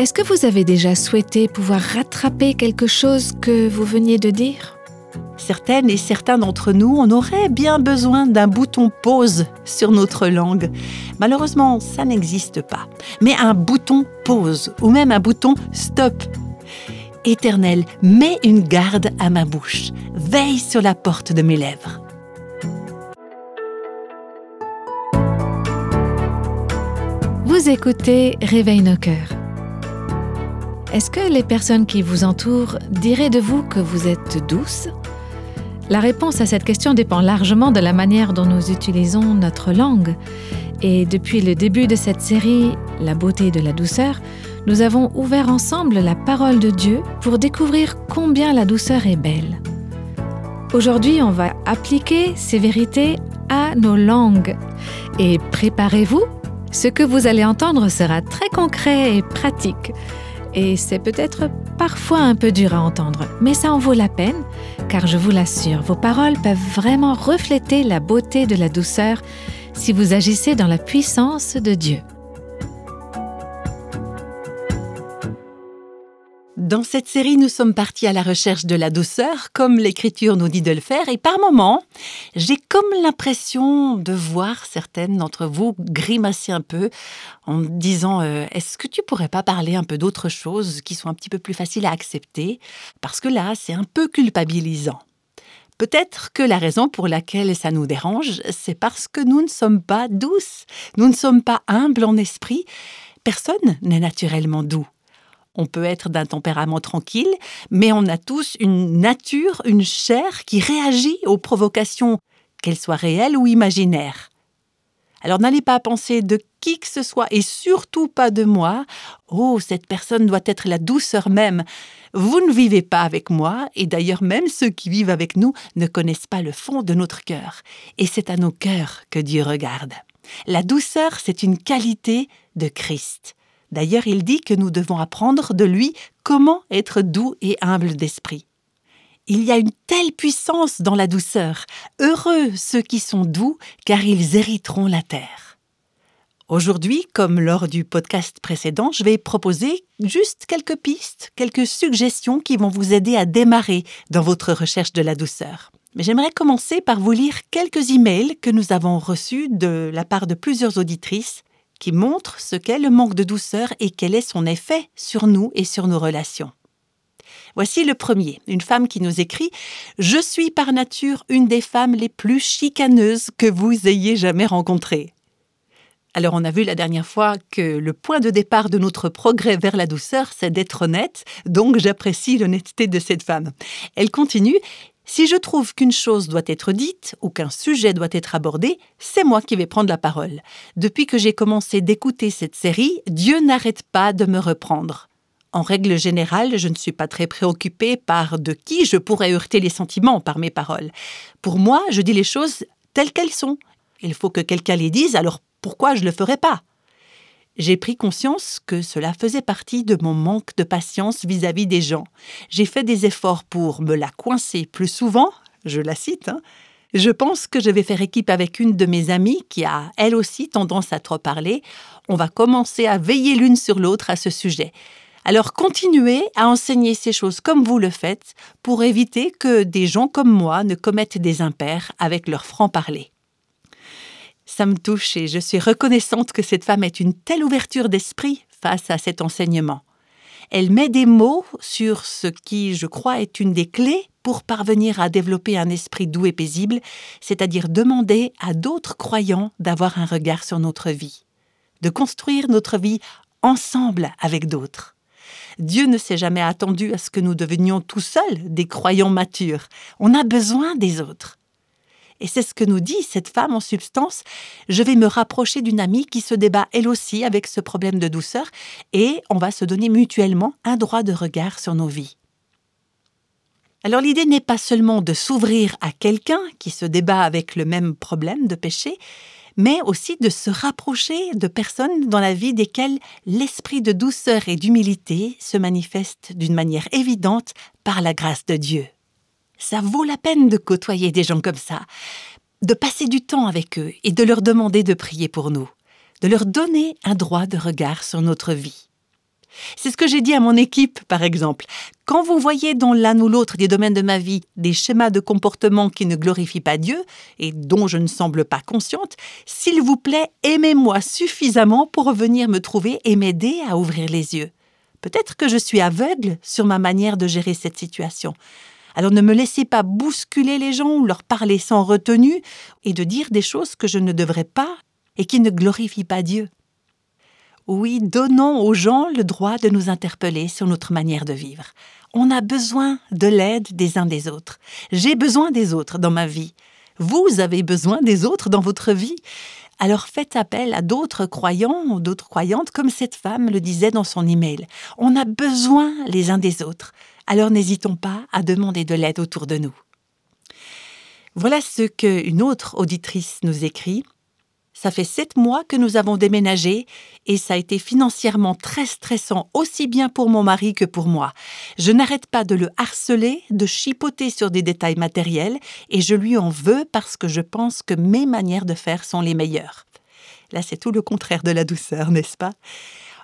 Est-ce que vous avez déjà souhaité pouvoir rattraper quelque chose que vous veniez de dire? Certaines et certains d'entre nous, on aurait bien besoin d'un bouton pause sur notre langue. Malheureusement, ça n'existe pas. Mais un bouton pause ou même un bouton stop. Éternel, mets une garde à ma bouche. Veille sur la porte de mes lèvres. Vous écoutez Réveille nos cœurs. Est-ce que les personnes qui vous entourent diraient de vous que vous êtes douce? La réponse à cette question dépend largement de la manière dont nous utilisons notre langue. Et depuis le début de cette série, La beauté de la douceur, nous avons ouvert ensemble la parole de Dieu pour découvrir combien la douceur est belle. Aujourd'hui, on va appliquer ces vérités à nos langues. Et préparez-vous, ce que vous allez entendre sera très concret et pratique. Et c'est peut-être parfois un peu dur à entendre, mais ça en vaut la peine, car je vous l'assure, vos paroles peuvent vraiment refléter la beauté de la douceur si vous agissez dans la puissance de Dieu. Dans cette série, nous sommes partis à la recherche de la douceur, comme l'Écriture nous dit de le faire, et par moments, j'ai comme l'impression de voir certaines d'entre vous grimacer un peu en disant euh, Est-ce que tu pourrais pas parler un peu d'autres choses qui sont un petit peu plus faciles à accepter? Parce que là, c'est un peu culpabilisant. Peut-être que la raison pour laquelle ça nous dérange, c'est parce que nous ne sommes pas douces, nous ne sommes pas humbles en esprit. Personne n'est naturellement doux. On peut être d'un tempérament tranquille, mais on a tous une nature, une chair qui réagit aux provocations, qu'elles soient réelles ou imaginaires. Alors n'allez pas penser de qui que ce soit, et surtout pas de moi. Oh, cette personne doit être la douceur même. Vous ne vivez pas avec moi, et d'ailleurs même ceux qui vivent avec nous ne connaissent pas le fond de notre cœur. Et c'est à nos cœurs que Dieu regarde. La douceur, c'est une qualité de Christ. D'ailleurs, il dit que nous devons apprendre de lui comment être doux et humble d'esprit. Il y a une telle puissance dans la douceur. Heureux ceux qui sont doux, car ils hériteront la terre. Aujourd'hui, comme lors du podcast précédent, je vais proposer juste quelques pistes, quelques suggestions qui vont vous aider à démarrer dans votre recherche de la douceur. Mais j'aimerais commencer par vous lire quelques emails que nous avons reçus de la part de plusieurs auditrices qui montre ce qu'est le manque de douceur et quel est son effet sur nous et sur nos relations. Voici le premier, une femme qui nous écrit ⁇ Je suis par nature une des femmes les plus chicaneuses que vous ayez jamais rencontrées. Alors on a vu la dernière fois que le point de départ de notre progrès vers la douceur, c'est d'être honnête, donc j'apprécie l'honnêteté de cette femme. Elle continue si je trouve qu'une chose doit être dite ou qu'un sujet doit être abordé, c'est moi qui vais prendre la parole. Depuis que j'ai commencé d'écouter cette série, Dieu n'arrête pas de me reprendre. En règle générale, je ne suis pas très préoccupée par de qui je pourrais heurter les sentiments par mes paroles. Pour moi, je dis les choses telles qu'elles sont. Il faut que quelqu'un les dise, alors pourquoi je ne le ferais pas? J'ai pris conscience que cela faisait partie de mon manque de patience vis-à-vis des gens. J'ai fait des efforts pour me la coincer plus souvent, je la cite. Hein. Je pense que je vais faire équipe avec une de mes amies qui a elle aussi tendance à trop parler. On va commencer à veiller l'une sur l'autre à ce sujet. Alors continuez à enseigner ces choses comme vous le faites pour éviter que des gens comme moi ne commettent des impairs avec leur franc-parler. Ça me touche et je suis reconnaissante que cette femme ait une telle ouverture d'esprit face à cet enseignement. Elle met des mots sur ce qui, je crois, est une des clés pour parvenir à développer un esprit doux et paisible, c'est-à-dire demander à d'autres croyants d'avoir un regard sur notre vie, de construire notre vie ensemble avec d'autres. Dieu ne s'est jamais attendu à ce que nous devenions tout seuls des croyants matures. On a besoin des autres. Et c'est ce que nous dit cette femme en substance. Je vais me rapprocher d'une amie qui se débat elle aussi avec ce problème de douceur et on va se donner mutuellement un droit de regard sur nos vies. Alors l'idée n'est pas seulement de s'ouvrir à quelqu'un qui se débat avec le même problème de péché, mais aussi de se rapprocher de personnes dans la vie desquelles l'esprit de douceur et d'humilité se manifeste d'une manière évidente par la grâce de Dieu. Ça vaut la peine de côtoyer des gens comme ça, de passer du temps avec eux et de leur demander de prier pour nous, de leur donner un droit de regard sur notre vie. C'est ce que j'ai dit à mon équipe, par exemple. Quand vous voyez dans l'un ou l'autre des domaines de ma vie des schémas de comportement qui ne glorifient pas Dieu et dont je ne semble pas consciente, s'il vous plaît, aimez-moi suffisamment pour venir me trouver et m'aider à ouvrir les yeux. Peut-être que je suis aveugle sur ma manière de gérer cette situation. Alors ne me laissez pas bousculer les gens ou leur parler sans retenue et de dire des choses que je ne devrais pas et qui ne glorifient pas Dieu. Oui, donnons aux gens le droit de nous interpeller sur notre manière de vivre. On a besoin de l'aide des uns des autres. J'ai besoin des autres dans ma vie. Vous avez besoin des autres dans votre vie. Alors faites appel à d'autres croyants ou d'autres croyantes, comme cette femme le disait dans son email. On a besoin les uns des autres. Alors n'hésitons pas à demander de l'aide autour de nous. Voilà ce qu'une autre auditrice nous écrit. Ça fait sept mois que nous avons déménagé et ça a été financièrement très stressant aussi bien pour mon mari que pour moi. Je n'arrête pas de le harceler, de chipoter sur des détails matériels et je lui en veux parce que je pense que mes manières de faire sont les meilleures. Là, c'est tout le contraire de la douceur, n'est-ce pas?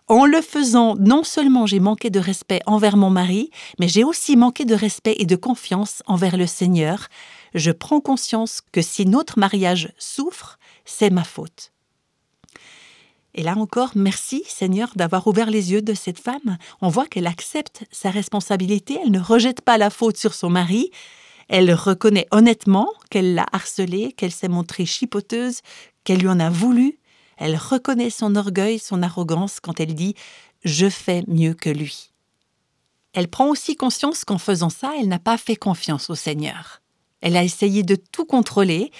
En le faisant, non seulement j'ai manqué de respect envers mon mari, mais j'ai aussi manqué de respect et de confiance envers le Seigneur. Je prends conscience que si notre mariage souffre, c'est ma faute. Et là encore, merci Seigneur d'avoir ouvert les yeux de cette femme. On voit qu'elle accepte sa responsabilité, elle ne rejette pas la faute sur son mari, elle reconnaît honnêtement qu'elle l'a harcelé, qu'elle s'est montrée chipoteuse, qu'elle lui en a voulu. Elle reconnaît son orgueil, son arrogance quand elle dit ⁇ Je fais mieux que lui ⁇ Elle prend aussi conscience qu'en faisant ça, elle n'a pas fait confiance au Seigneur. Elle a essayé de tout contrôler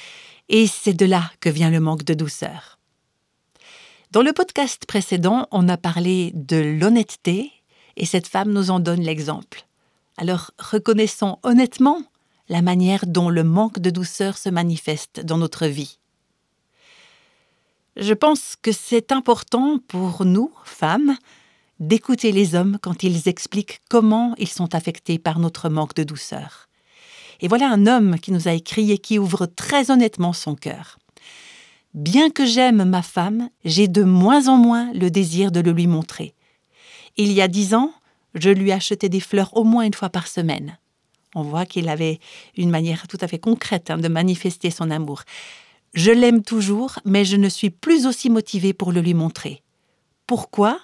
et c'est de là que vient le manque de douceur. Dans le podcast précédent, on a parlé de l'honnêteté et cette femme nous en donne l'exemple. Alors reconnaissons honnêtement la manière dont le manque de douceur se manifeste dans notre vie. Je pense que c'est important pour nous, femmes, d'écouter les hommes quand ils expliquent comment ils sont affectés par notre manque de douceur. Et voilà un homme qui nous a écrit et qui ouvre très honnêtement son cœur. Bien que j'aime ma femme, j'ai de moins en moins le désir de le lui montrer. Il y a dix ans, je lui achetais des fleurs au moins une fois par semaine. On voit qu'il avait une manière tout à fait concrète hein, de manifester son amour. Je l'aime toujours, mais je ne suis plus aussi motivée pour le lui montrer. Pourquoi?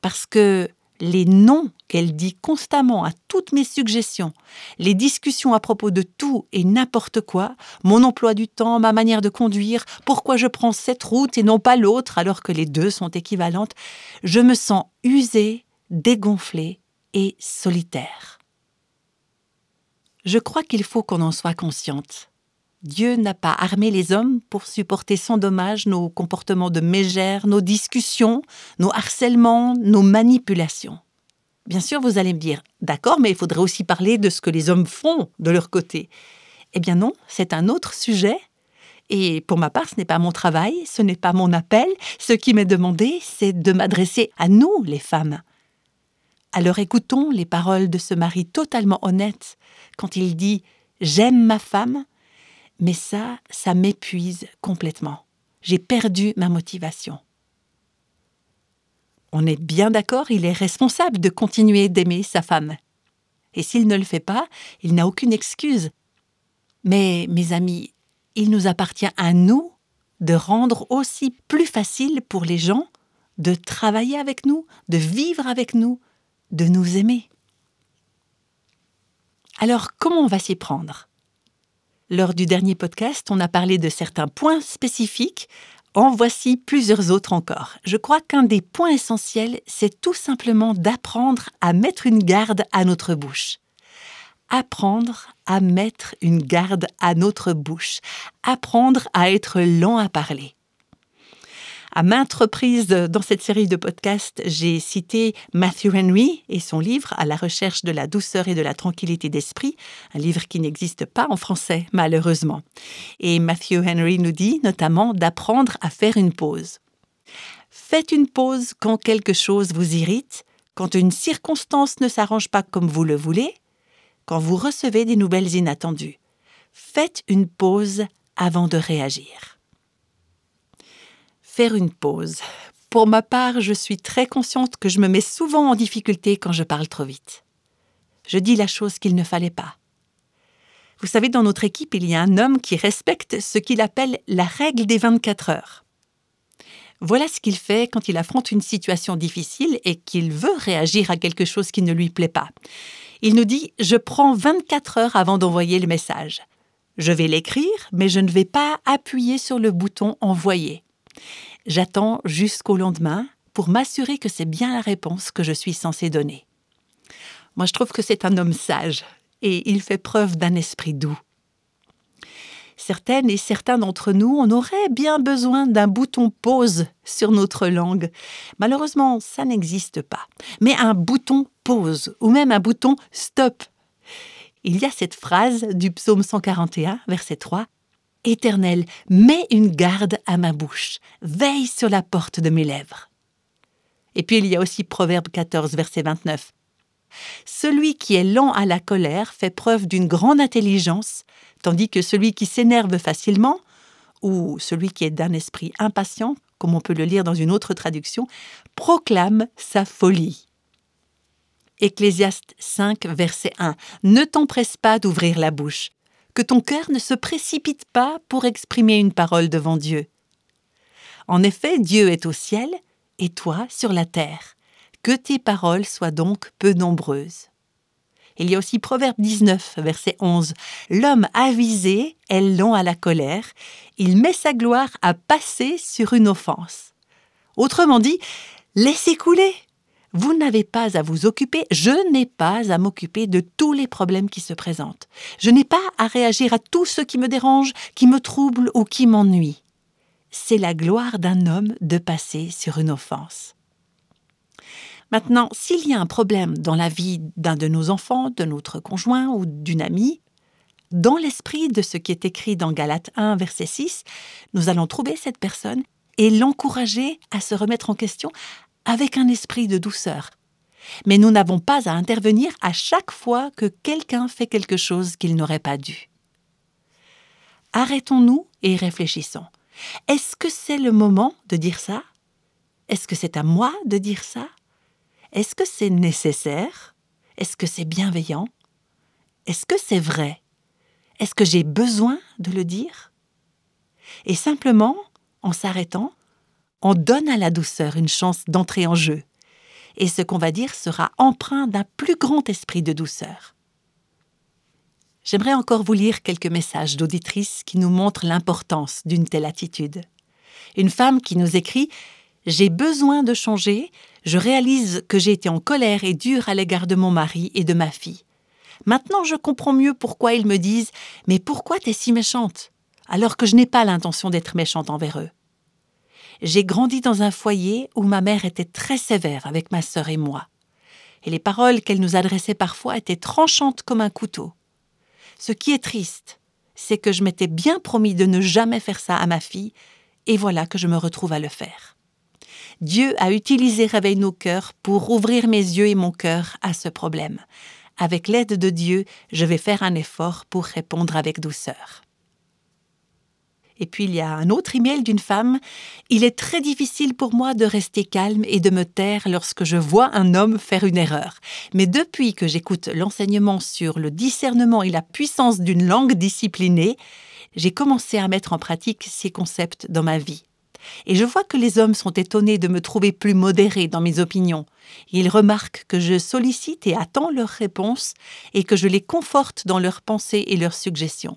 Parce que les noms qu'elle dit constamment à toutes mes suggestions, les discussions à propos de tout et n'importe quoi, mon emploi du temps, ma manière de conduire, pourquoi je prends cette route et non pas l'autre alors que les deux sont équivalentes, je me sens usée, dégonflée et solitaire. Je crois qu'il faut qu'on en soit consciente. Dieu n'a pas armé les hommes pour supporter sans dommage nos comportements de mégère, nos discussions, nos harcèlements, nos manipulations. Bien sûr, vous allez me dire, d'accord, mais il faudrait aussi parler de ce que les hommes font de leur côté. Eh bien non, c'est un autre sujet. Et pour ma part, ce n'est pas mon travail, ce n'est pas mon appel. Ce qui m'est demandé, c'est de m'adresser à nous, les femmes. Alors écoutons les paroles de ce mari totalement honnête quand il dit ⁇ J'aime ma femme, mais ça, ça m'épuise complètement. J'ai perdu ma motivation. On est bien d'accord, il est responsable de continuer d'aimer sa femme. Et s'il ne le fait pas, il n'a aucune excuse. Mais, mes amis, il nous appartient à nous de rendre aussi plus facile pour les gens de travailler avec nous, de vivre avec nous, de nous aimer. Alors comment on va s'y prendre? Lors du dernier podcast, on a parlé de certains points spécifiques. En voici plusieurs autres encore. Je crois qu'un des points essentiels, c'est tout simplement d'apprendre à mettre une garde à notre bouche. Apprendre à mettre une garde à notre bouche. Apprendre à être lent à parler. À maintes reprises dans cette série de podcasts, j'ai cité Matthew Henry et son livre À la recherche de la douceur et de la tranquillité d'esprit, un livre qui n'existe pas en français malheureusement. Et Matthew Henry nous dit notamment d'apprendre à faire une pause. Faites une pause quand quelque chose vous irrite, quand une circonstance ne s'arrange pas comme vous le voulez, quand vous recevez des nouvelles inattendues. Faites une pause avant de réagir faire une pause. Pour ma part, je suis très consciente que je me mets souvent en difficulté quand je parle trop vite. Je dis la chose qu'il ne fallait pas. Vous savez, dans notre équipe, il y a un homme qui respecte ce qu'il appelle la règle des 24 heures. Voilà ce qu'il fait quand il affronte une situation difficile et qu'il veut réagir à quelque chose qui ne lui plaît pas. Il nous dit Je prends 24 heures avant d'envoyer le message. Je vais l'écrire, mais je ne vais pas appuyer sur le bouton Envoyer. J'attends jusqu'au lendemain pour m'assurer que c'est bien la réponse que je suis censé donner. Moi, je trouve que c'est un homme sage et il fait preuve d'un esprit doux. Certaines et certains d'entre nous, on aurait bien besoin d'un bouton pause sur notre langue. Malheureusement, ça n'existe pas. Mais un bouton pause ou même un bouton stop. Il y a cette phrase du psaume 141, verset 3. Éternel, mets une garde à ma bouche, veille sur la porte de mes lèvres. Et puis il y a aussi Proverbe 14, verset 29. Celui qui est lent à la colère fait preuve d'une grande intelligence, tandis que celui qui s'énerve facilement, ou celui qui est d'un esprit impatient, comme on peut le lire dans une autre traduction, proclame sa folie. Ecclésiaste 5, verset 1. Ne t'empresse pas d'ouvrir la bouche, que ton cœur ne se précipite pas pour exprimer une parole devant Dieu. En effet, Dieu est au ciel et toi sur la terre. Que tes paroles soient donc peu nombreuses. Il y a aussi Proverbe 19, verset 11. L'homme avisé est lent à la colère, il met sa gloire à passer sur une offense. Autrement dit, laissez couler. Vous n'avez pas à vous occuper, je n'ai pas à m'occuper de tous les problèmes qui se présentent. Je n'ai pas à réagir à tout ce qui me dérange, qui me trouble ou qui m'ennuie. C'est la gloire d'un homme de passer sur une offense. Maintenant, s'il y a un problème dans la vie d'un de nos enfants, de notre conjoint ou d'une amie, dans l'esprit de ce qui est écrit dans Galates 1, verset 6, nous allons trouver cette personne et l'encourager à se remettre en question avec un esprit de douceur. Mais nous n'avons pas à intervenir à chaque fois que quelqu'un fait quelque chose qu'il n'aurait pas dû. Arrêtons-nous et réfléchissons. Est-ce que c'est le moment de dire ça? Est-ce que c'est à moi de dire ça? Est-ce que c'est nécessaire? Est-ce que c'est bienveillant? Est-ce que c'est vrai? Est-ce que j'ai besoin de le dire? Et simplement, en s'arrêtant, on donne à la douceur une chance d'entrer en jeu. Et ce qu'on va dire sera empreint d'un plus grand esprit de douceur. J'aimerais encore vous lire quelques messages d'auditrices qui nous montrent l'importance d'une telle attitude. Une femme qui nous écrit j'ai besoin de changer, je réalise que j'ai été en colère et dure à l'égard de mon mari et de ma fille. Maintenant je comprends mieux pourquoi ils me disent Mais pourquoi t'es si méchante? Alors que je n'ai pas l'intention d'être méchante envers eux. J'ai grandi dans un foyer où ma mère était très sévère avec ma sœur et moi, et les paroles qu'elle nous adressait parfois étaient tranchantes comme un couteau. Ce qui est triste, c'est que je m'étais bien promis de ne jamais faire ça à ma fille, et voilà que je me retrouve à le faire. Dieu a utilisé Réveille nos cœurs pour ouvrir mes yeux et mon cœur à ce problème. Avec l'aide de Dieu, je vais faire un effort pour répondre avec douceur. Et puis il y a un autre email d'une femme. Il est très difficile pour moi de rester calme et de me taire lorsque je vois un homme faire une erreur. Mais depuis que j'écoute l'enseignement sur le discernement et la puissance d'une langue disciplinée, j'ai commencé à mettre en pratique ces concepts dans ma vie. Et je vois que les hommes sont étonnés de me trouver plus modérée dans mes opinions. Ils remarquent que je sollicite et attends leurs réponses et que je les conforte dans leurs pensées et leurs suggestions.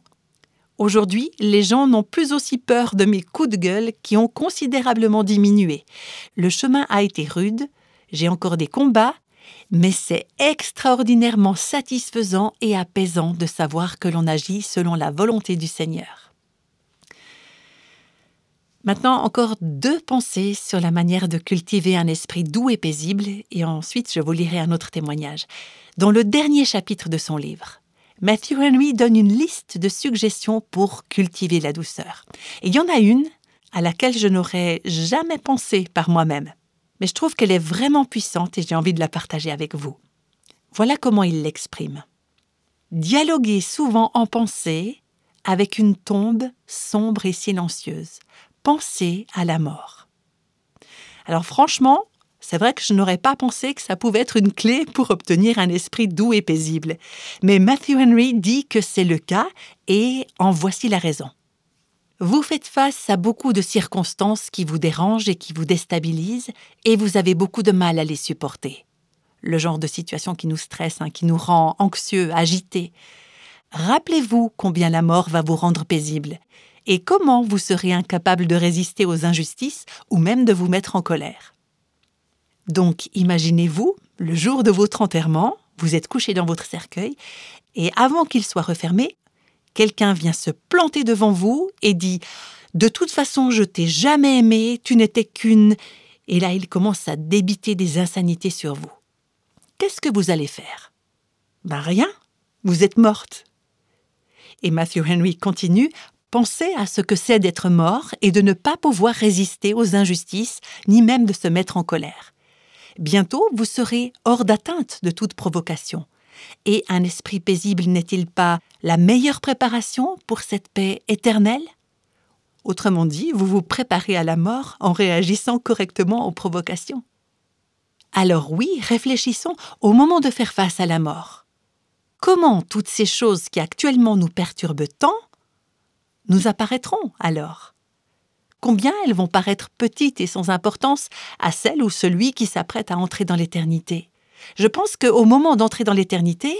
Aujourd'hui, les gens n'ont plus aussi peur de mes coups de gueule qui ont considérablement diminué. Le chemin a été rude, j'ai encore des combats, mais c'est extraordinairement satisfaisant et apaisant de savoir que l'on agit selon la volonté du Seigneur. Maintenant, encore deux pensées sur la manière de cultiver un esprit doux et paisible, et ensuite je vous lirai un autre témoignage. Dans le dernier chapitre de son livre, Matthew Henry donne une liste de suggestions pour cultiver la douceur. Et il y en a une à laquelle je n'aurais jamais pensé par moi-même, mais je trouve qu'elle est vraiment puissante et j'ai envie de la partager avec vous. Voilà comment il l'exprime. Dialoguer souvent en pensée avec une tombe sombre et silencieuse, penser à la mort. Alors franchement, c'est vrai que je n'aurais pas pensé que ça pouvait être une clé pour obtenir un esprit doux et paisible. Mais Matthew Henry dit que c'est le cas et en voici la raison. Vous faites face à beaucoup de circonstances qui vous dérangent et qui vous déstabilisent et vous avez beaucoup de mal à les supporter. Le genre de situation qui nous stresse, hein, qui nous rend anxieux, agités. Rappelez-vous combien la mort va vous rendre paisible et comment vous serez incapable de résister aux injustices ou même de vous mettre en colère. Donc imaginez-vous, le jour de votre enterrement, vous êtes couché dans votre cercueil, et avant qu'il soit refermé, quelqu'un vient se planter devant vous et dit De toute façon, je t'ai jamais aimé, tu n'étais qu'une. Et là, il commence à débiter des insanités sur vous. Qu'est-ce que vous allez faire? Ben rien, vous êtes morte. Et Matthew Henry continue Pensez à ce que c'est d'être mort et de ne pas pouvoir résister aux injustices, ni même de se mettre en colère. Bientôt, vous serez hors d'atteinte de toute provocation. Et un esprit paisible n'est-il pas la meilleure préparation pour cette paix éternelle? Autrement dit, vous vous préparez à la mort en réagissant correctement aux provocations. Alors oui, réfléchissons au moment de faire face à la mort. Comment toutes ces choses qui actuellement nous perturbent tant nous apparaîtront alors? Combien elles vont paraître petites et sans importance à celle ou celui qui s'apprête à entrer dans l'éternité Je pense qu'au moment d'entrer dans l'éternité,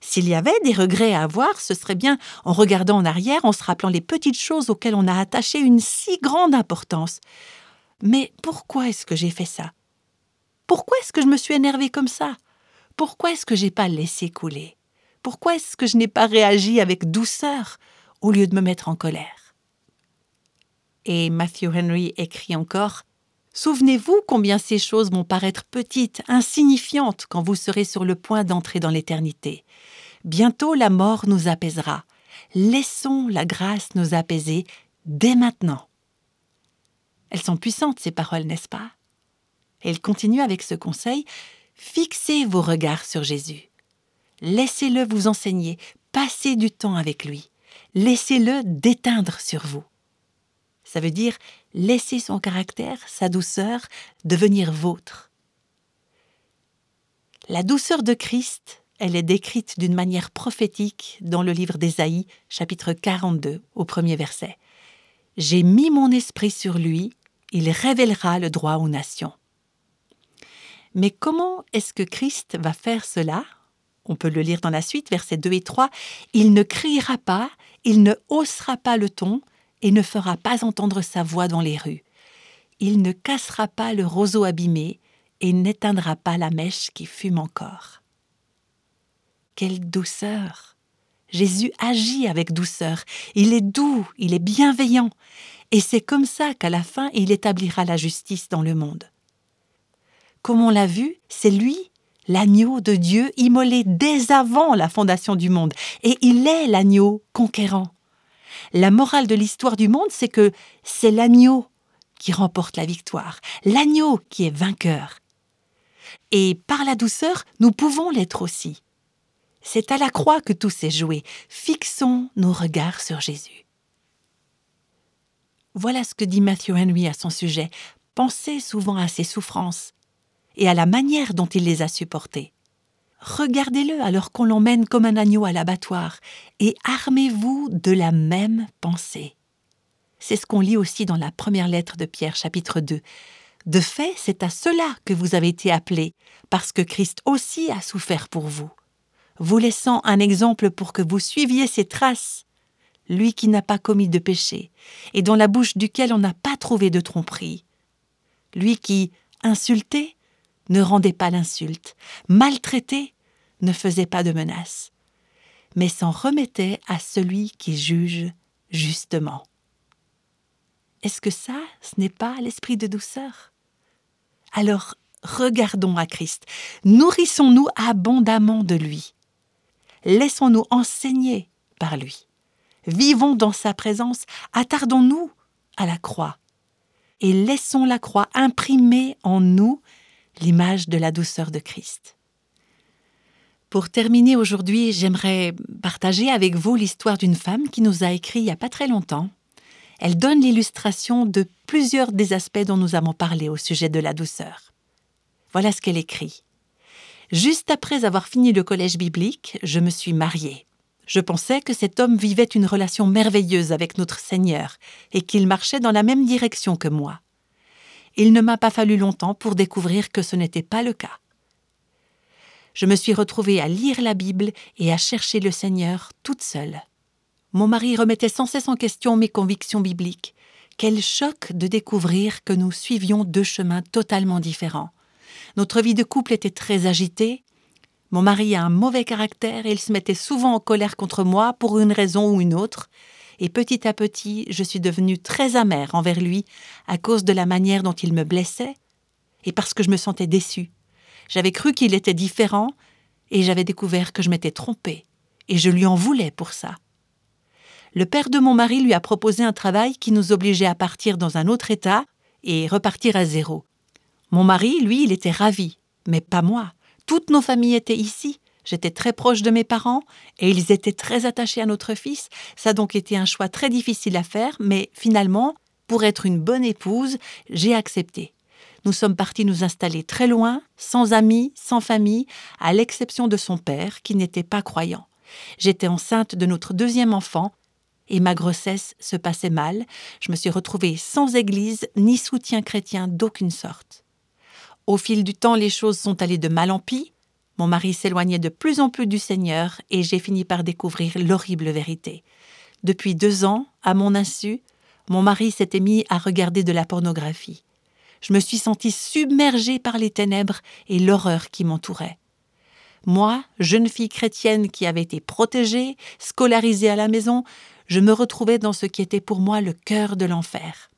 s'il y avait des regrets à avoir, ce serait bien en regardant en arrière, en se rappelant les petites choses auxquelles on a attaché une si grande importance. Mais pourquoi est-ce que j'ai fait ça? Pourquoi est-ce que je me suis énervé comme ça? Pourquoi est-ce que j'ai pas laissé couler? Pourquoi est-ce que je n'ai pas réagi avec douceur au lieu de me mettre en colère? Et Matthew Henry écrit encore Souvenez-vous combien ces choses vont paraître petites, insignifiantes quand vous serez sur le point d'entrer dans l'éternité. Bientôt la mort nous apaisera. Laissons la grâce nous apaiser dès maintenant. Elles sont puissantes, ces paroles, n'est-ce pas? Et il continue avec ce conseil Fixez vos regards sur Jésus. Laissez-le vous enseigner, passez du temps avec lui laissez-le déteindre sur vous. Ça veut dire laisser son caractère, sa douceur, devenir vôtre. La douceur de Christ, elle est décrite d'une manière prophétique dans le livre d'Ésaïe, chapitre 42, au premier verset. J'ai mis mon esprit sur lui, il révélera le droit aux nations. Mais comment est-ce que Christ va faire cela? On peut le lire dans la suite, versets 2 et 3. Il ne criera pas, il ne haussera pas le ton et ne fera pas entendre sa voix dans les rues. Il ne cassera pas le roseau abîmé et n'éteindra pas la mèche qui fume encore. Quelle douceur Jésus agit avec douceur. Il est doux, il est bienveillant. Et c'est comme ça qu'à la fin il établira la justice dans le monde. Comme on l'a vu, c'est lui l'agneau de Dieu immolé dès avant la fondation du monde, et il est l'agneau conquérant. La morale de l'histoire du monde, c'est que c'est l'agneau qui remporte la victoire, l'agneau qui est vainqueur. Et par la douceur, nous pouvons l'être aussi. C'est à la croix que tout s'est joué. Fixons nos regards sur Jésus. Voilà ce que dit Matthew Henry à son sujet. Pensez souvent à ses souffrances, et à la manière dont il les a supportés. Regardez-le alors qu'on l'emmène comme un agneau à l'abattoir, et armez-vous de la même pensée. C'est ce qu'on lit aussi dans la première lettre de Pierre chapitre 2. De fait, c'est à cela que vous avez été appelés, parce que Christ aussi a souffert pour vous, vous laissant un exemple pour que vous suiviez ses traces, lui qui n'a pas commis de péché, et dans la bouche duquel on n'a pas trouvé de tromperie, lui qui, insulté, ne rendait pas l'insulte, maltraité, ne faisait pas de menace, mais s'en remettait à celui qui juge justement. Est-ce que ça, ce n'est pas l'esprit de douceur? Alors, regardons à Christ, nourrissons-nous abondamment de lui, laissons-nous enseigner par lui, vivons dans sa présence, attardons-nous à la croix, et laissons la croix imprimer en nous l'image de la douceur de Christ. Pour terminer aujourd'hui, j'aimerais partager avec vous l'histoire d'une femme qui nous a écrit il n'y a pas très longtemps. Elle donne l'illustration de plusieurs des aspects dont nous avons parlé au sujet de la douceur. Voilà ce qu'elle écrit. Juste après avoir fini le collège biblique, je me suis mariée. Je pensais que cet homme vivait une relation merveilleuse avec notre Seigneur et qu'il marchait dans la même direction que moi. Il ne m'a pas fallu longtemps pour découvrir que ce n'était pas le cas. Je me suis retrouvée à lire la Bible et à chercher le Seigneur toute seule. Mon mari remettait sans cesse en question mes convictions bibliques. Quel choc de découvrir que nous suivions deux chemins totalement différents. Notre vie de couple était très agitée. Mon mari a un mauvais caractère et il se mettait souvent en colère contre moi pour une raison ou une autre. Et petit à petit, je suis devenue très amère envers lui à cause de la manière dont il me blessait et parce que je me sentais déçue. J'avais cru qu'il était différent et j'avais découvert que je m'étais trompée et je lui en voulais pour ça. Le père de mon mari lui a proposé un travail qui nous obligeait à partir dans un autre état et repartir à zéro. Mon mari, lui, il était ravi, mais pas moi. Toutes nos familles étaient ici. J'étais très proche de mes parents et ils étaient très attachés à notre fils. Ça a donc été un choix très difficile à faire, mais finalement, pour être une bonne épouse, j'ai accepté. Nous sommes partis nous installer très loin, sans amis, sans famille, à l'exception de son père, qui n'était pas croyant. J'étais enceinte de notre deuxième enfant, et ma grossesse se passait mal. Je me suis retrouvée sans église ni soutien chrétien d'aucune sorte. Au fil du temps, les choses sont allées de mal en pis. Mon mari s'éloignait de plus en plus du Seigneur et j'ai fini par découvrir l'horrible vérité. Depuis deux ans, à mon insu, mon mari s'était mis à regarder de la pornographie. Je me suis sentie submergée par les ténèbres et l'horreur qui m'entourait. Moi, jeune fille chrétienne qui avait été protégée, scolarisée à la maison, je me retrouvais dans ce qui était pour moi le cœur de l'enfer.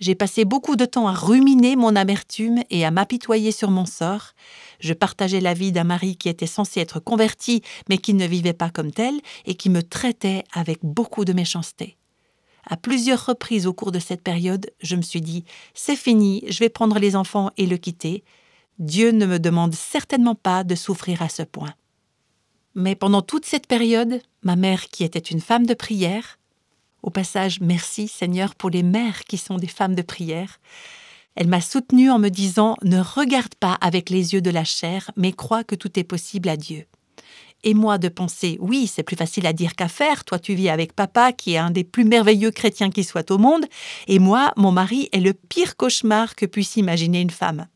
J'ai passé beaucoup de temps à ruminer mon amertume et à m'apitoyer sur mon sort. Je partageais la vie d'un mari qui était censé être converti, mais qui ne vivait pas comme tel, et qui me traitait avec beaucoup de méchanceté. À plusieurs reprises au cours de cette période, je me suis dit C'est fini, je vais prendre les enfants et le quitter. Dieu ne me demande certainement pas de souffrir à ce point. Mais pendant toute cette période, ma mère, qui était une femme de prière, au passage, merci Seigneur pour les mères qui sont des femmes de prière. Elle m'a soutenue en me disant Ne regarde pas avec les yeux de la chair, mais crois que tout est possible à Dieu. Et moi de penser Oui, c'est plus facile à dire qu'à faire, toi tu vis avec papa qui est un des plus merveilleux chrétiens qui soit au monde, et moi, mon mari est le pire cauchemar que puisse imaginer une femme.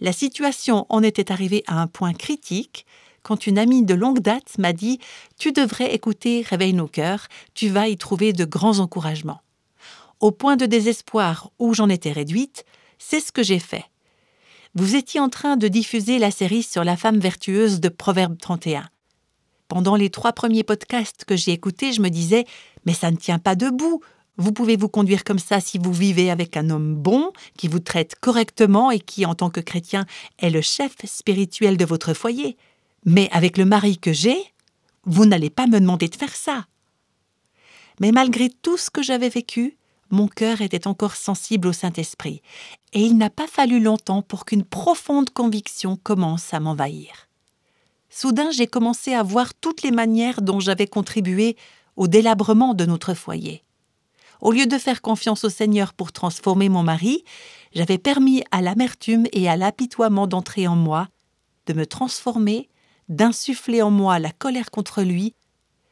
La situation en était arrivée à un point critique quand une amie de longue date m'a dit Tu devrais écouter Réveille nos cœurs, tu vas y trouver de grands encouragements. Au point de désespoir où j'en étais réduite, c'est ce que j'ai fait. Vous étiez en train de diffuser la série sur la femme vertueuse de Proverbe 31. Pendant les trois premiers podcasts que j'ai écoutés, je me disais Mais ça ne tient pas debout. Vous pouvez vous conduire comme ça si vous vivez avec un homme bon, qui vous traite correctement et qui, en tant que chrétien, est le chef spirituel de votre foyer. Mais avec le mari que j'ai, vous n'allez pas me demander de faire ça. Mais malgré tout ce que j'avais vécu, mon cœur était encore sensible au Saint-Esprit, et il n'a pas fallu longtemps pour qu'une profonde conviction commence à m'envahir. Soudain, j'ai commencé à voir toutes les manières dont j'avais contribué au délabrement de notre foyer. Au lieu de faire confiance au Seigneur pour transformer mon mari, j'avais permis à l'amertume et à l'apitoiement d'entrer en moi, de me transformer d'insuffler en moi la colère contre lui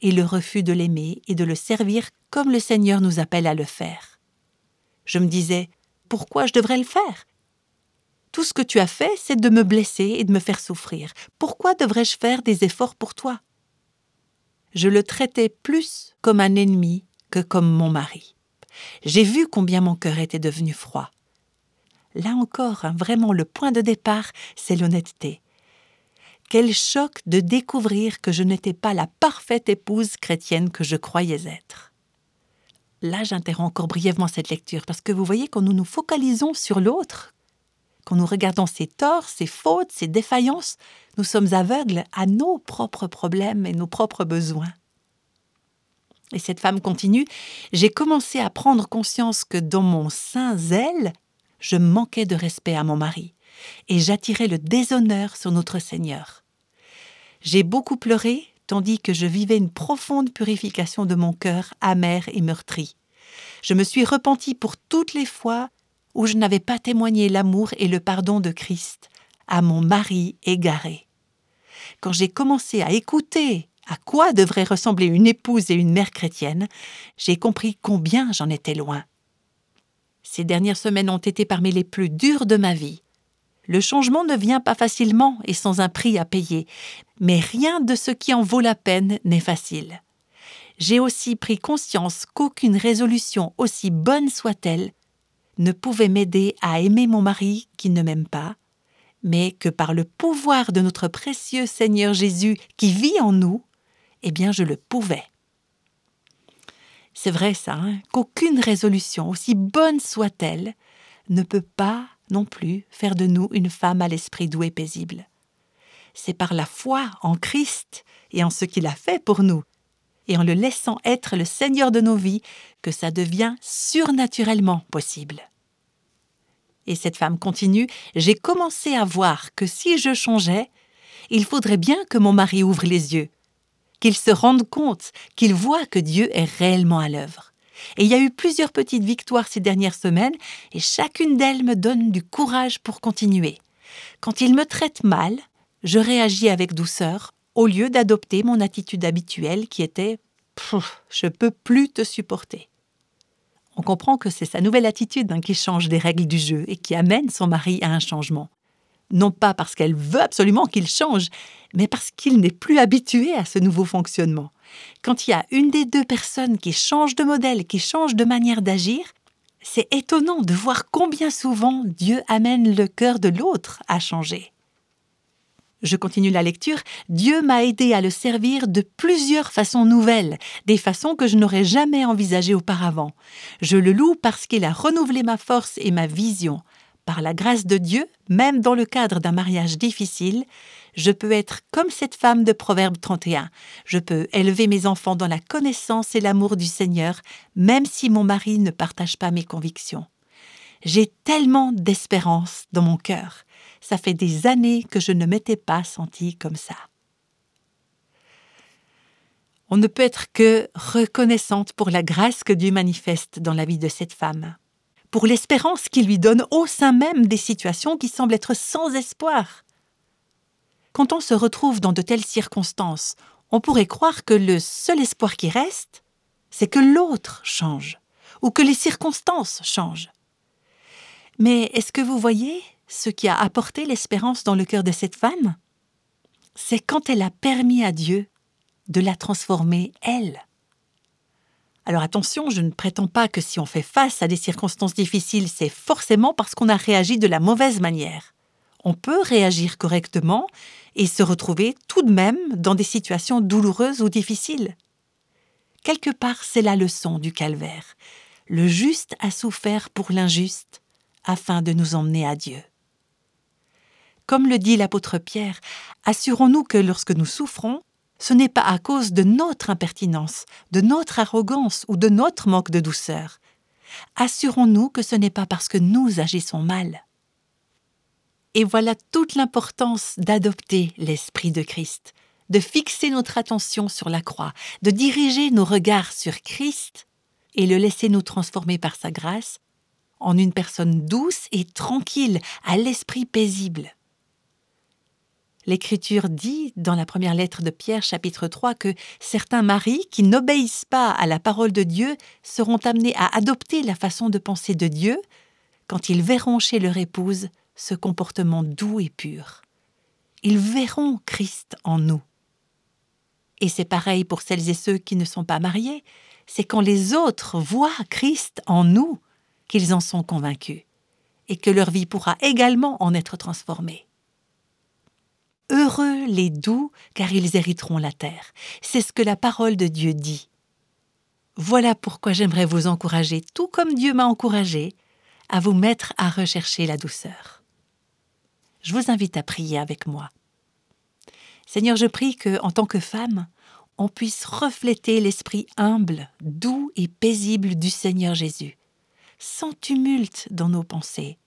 et le refus de l'aimer et de le servir comme le Seigneur nous appelle à le faire. Je me disais, pourquoi je devrais le faire? Tout ce que tu as fait, c'est de me blesser et de me faire souffrir. Pourquoi devrais-je faire des efforts pour toi? Je le traitais plus comme un ennemi que comme mon mari. J'ai vu combien mon cœur était devenu froid. Là encore, hein, vraiment, le point de départ, c'est l'honnêteté. Quel choc de découvrir que je n'étais pas la parfaite épouse chrétienne que je croyais être. Là, j'interromps encore brièvement cette lecture, parce que vous voyez, quand nous nous focalisons sur l'autre, quand nous regardons ses torts, ses fautes, ses défaillances, nous sommes aveugles à nos propres problèmes et nos propres besoins. Et cette femme continue, j'ai commencé à prendre conscience que dans mon saint zèle, je manquais de respect à mon mari et j'attirais le déshonneur sur notre Seigneur. J'ai beaucoup pleuré, tandis que je vivais une profonde purification de mon cœur amer et meurtri. Je me suis repenti pour toutes les fois où je n'avais pas témoigné l'amour et le pardon de Christ à mon mari égaré. Quand j'ai commencé à écouter à quoi devrait ressembler une épouse et une mère chrétienne, j'ai compris combien j'en étais loin. Ces dernières semaines ont été parmi les plus dures de ma vie. Le changement ne vient pas facilement et sans un prix à payer, mais rien de ce qui en vaut la peine n'est facile. J'ai aussi pris conscience qu'aucune résolution, aussi bonne soit-elle, ne pouvait m'aider à aimer mon mari qui ne m'aime pas, mais que par le pouvoir de notre précieux Seigneur Jésus qui vit en nous, eh bien je le pouvais. C'est vrai ça, hein, qu'aucune résolution, aussi bonne soit-elle, ne peut pas non plus faire de nous une femme à l'esprit doux et paisible. C'est par la foi en Christ et en ce qu'il a fait pour nous, et en le laissant être le Seigneur de nos vies, que ça devient surnaturellement possible. Et cette femme continue, j'ai commencé à voir que si je changeais, il faudrait bien que mon mari ouvre les yeux, qu'il se rende compte, qu'il voit que Dieu est réellement à l'œuvre. Et il y a eu plusieurs petites victoires ces dernières semaines, et chacune d'elles me donne du courage pour continuer. Quand il me traite mal, je réagis avec douceur, au lieu d'adopter mon attitude habituelle qui était je peux plus te supporter. On comprend que c'est sa nouvelle attitude hein, qui change les règles du jeu et qui amène son mari à un changement non pas parce qu'elle veut absolument qu'il change, mais parce qu'il n'est plus habitué à ce nouveau fonctionnement. Quand il y a une des deux personnes qui change de modèle, qui change de manière d'agir, c'est étonnant de voir combien souvent Dieu amène le cœur de l'autre à changer. Je continue la lecture. Dieu m'a aidé à le servir de plusieurs façons nouvelles, des façons que je n'aurais jamais envisagées auparavant. Je le loue parce qu'il a renouvelé ma force et ma vision, par la grâce de Dieu, même dans le cadre d'un mariage difficile, je peux être comme cette femme de Proverbe 31. Je peux élever mes enfants dans la connaissance et l'amour du Seigneur, même si mon mari ne partage pas mes convictions. J'ai tellement d'espérance dans mon cœur. Ça fait des années que je ne m'étais pas sentie comme ça. On ne peut être que reconnaissante pour la grâce que Dieu manifeste dans la vie de cette femme pour l'espérance qu'il lui donne au sein même des situations qui semblent être sans espoir. Quand on se retrouve dans de telles circonstances, on pourrait croire que le seul espoir qui reste, c'est que l'autre change, ou que les circonstances changent. Mais est-ce que vous voyez ce qui a apporté l'espérance dans le cœur de cette femme C'est quand elle a permis à Dieu de la transformer, elle. Alors attention, je ne prétends pas que si on fait face à des circonstances difficiles, c'est forcément parce qu'on a réagi de la mauvaise manière. On peut réagir correctement et se retrouver tout de même dans des situations douloureuses ou difficiles. Quelque part, c'est la leçon du calvaire. Le juste a souffert pour l'injuste afin de nous emmener à Dieu. Comme le dit l'apôtre Pierre, assurons-nous que lorsque nous souffrons, ce n'est pas à cause de notre impertinence, de notre arrogance ou de notre manque de douceur. Assurons-nous que ce n'est pas parce que nous agissons mal. Et voilà toute l'importance d'adopter l'Esprit de Christ, de fixer notre attention sur la croix, de diriger nos regards sur Christ et le laisser nous transformer par sa grâce en une personne douce et tranquille, à l'esprit paisible. L'Écriture dit dans la première lettre de Pierre chapitre 3 que certains maris qui n'obéissent pas à la parole de Dieu seront amenés à adopter la façon de penser de Dieu quand ils verront chez leur épouse ce comportement doux et pur. Ils verront Christ en nous. Et c'est pareil pour celles et ceux qui ne sont pas mariés, c'est quand les autres voient Christ en nous qu'ils en sont convaincus, et que leur vie pourra également en être transformée. Heureux les doux, car ils hériteront la terre. C'est ce que la parole de Dieu dit. Voilà pourquoi j'aimerais vous encourager, tout comme Dieu m'a encouragé, à vous mettre à rechercher la douceur. Je vous invite à prier avec moi. Seigneur, je prie que, en tant que femme, on puisse refléter l'esprit humble, doux et paisible du Seigneur Jésus, sans tumulte dans nos pensées,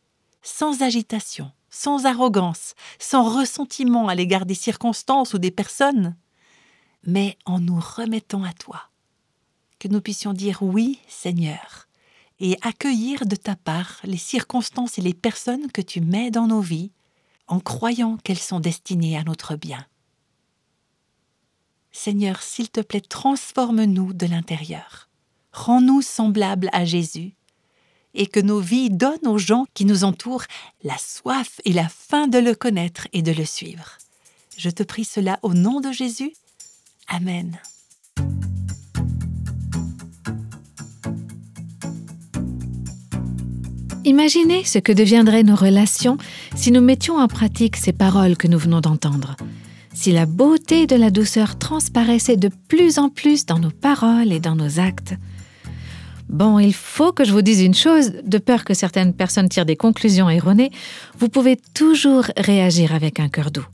sans agitation, sans arrogance, sans ressentiment à l'égard des circonstances ou des personnes, mais en nous remettant à toi. Que nous puissions dire oui, Seigneur, et accueillir de ta part les circonstances et les personnes que tu mets dans nos vies en croyant qu'elles sont destinées à notre bien. Seigneur, s'il te plaît, transforme-nous de l'intérieur. Rends-nous semblables à Jésus et que nos vies donnent aux gens qui nous entourent la soif et la faim de le connaître et de le suivre. Je te prie cela au nom de Jésus. Amen. Imaginez ce que deviendraient nos relations si nous mettions en pratique ces paroles que nous venons d'entendre. Si la beauté de la douceur transparaissait de plus en plus dans nos paroles et dans nos actes. Bon, il faut que je vous dise une chose, de peur que certaines personnes tirent des conclusions erronées, vous pouvez toujours réagir avec un cœur doux.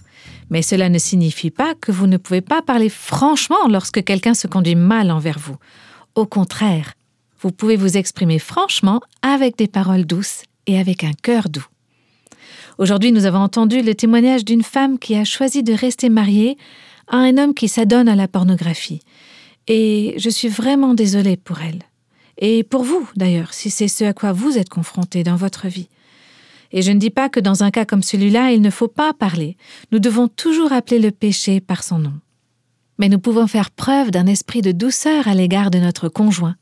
Mais cela ne signifie pas que vous ne pouvez pas parler franchement lorsque quelqu'un se conduit mal envers vous. Au contraire, vous pouvez vous exprimer franchement avec des paroles douces et avec un cœur doux. Aujourd'hui, nous avons entendu le témoignage d'une femme qui a choisi de rester mariée à un homme qui s'adonne à la pornographie. Et je suis vraiment désolée pour elle. Et pour vous, d'ailleurs, si c'est ce à quoi vous êtes confronté dans votre vie. Et je ne dis pas que dans un cas comme celui-là, il ne faut pas parler. Nous devons toujours appeler le péché par son nom. Mais nous pouvons faire preuve d'un esprit de douceur à l'égard de notre conjoint,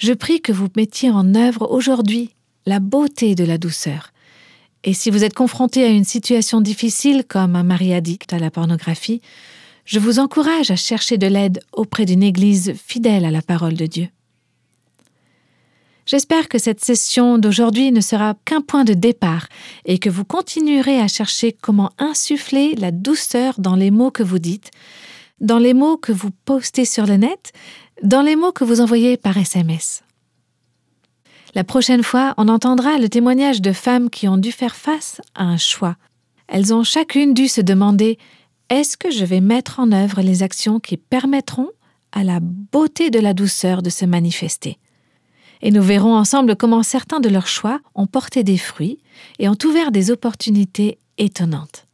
je prie que vous mettiez en œuvre aujourd'hui la beauté de la douceur. Et si vous êtes confronté à une situation difficile comme un mari addict à la pornographie, je vous encourage à chercher de l'aide auprès d'une Église fidèle à la parole de Dieu. J'espère que cette session d'aujourd'hui ne sera qu'un point de départ et que vous continuerez à chercher comment insuffler la douceur dans les mots que vous dites, dans les mots que vous postez sur le net, dans les mots que vous envoyez par SMS. La prochaine fois, on entendra le témoignage de femmes qui ont dû faire face à un choix. Elles ont chacune dû se demander est-ce que je vais mettre en œuvre les actions qui permettront à la beauté de la douceur de se manifester? Et nous verrons ensemble comment certains de leurs choix ont porté des fruits et ont ouvert des opportunités étonnantes.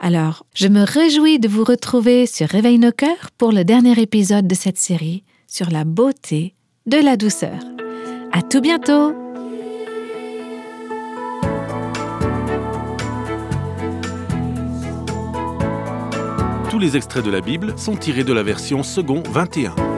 Alors, je me réjouis de vous retrouver sur Réveille nos cœurs pour le dernier épisode de cette série sur la beauté de la douceur. À tout bientôt! Tous les extraits de la Bible sont tirés de la version second 21.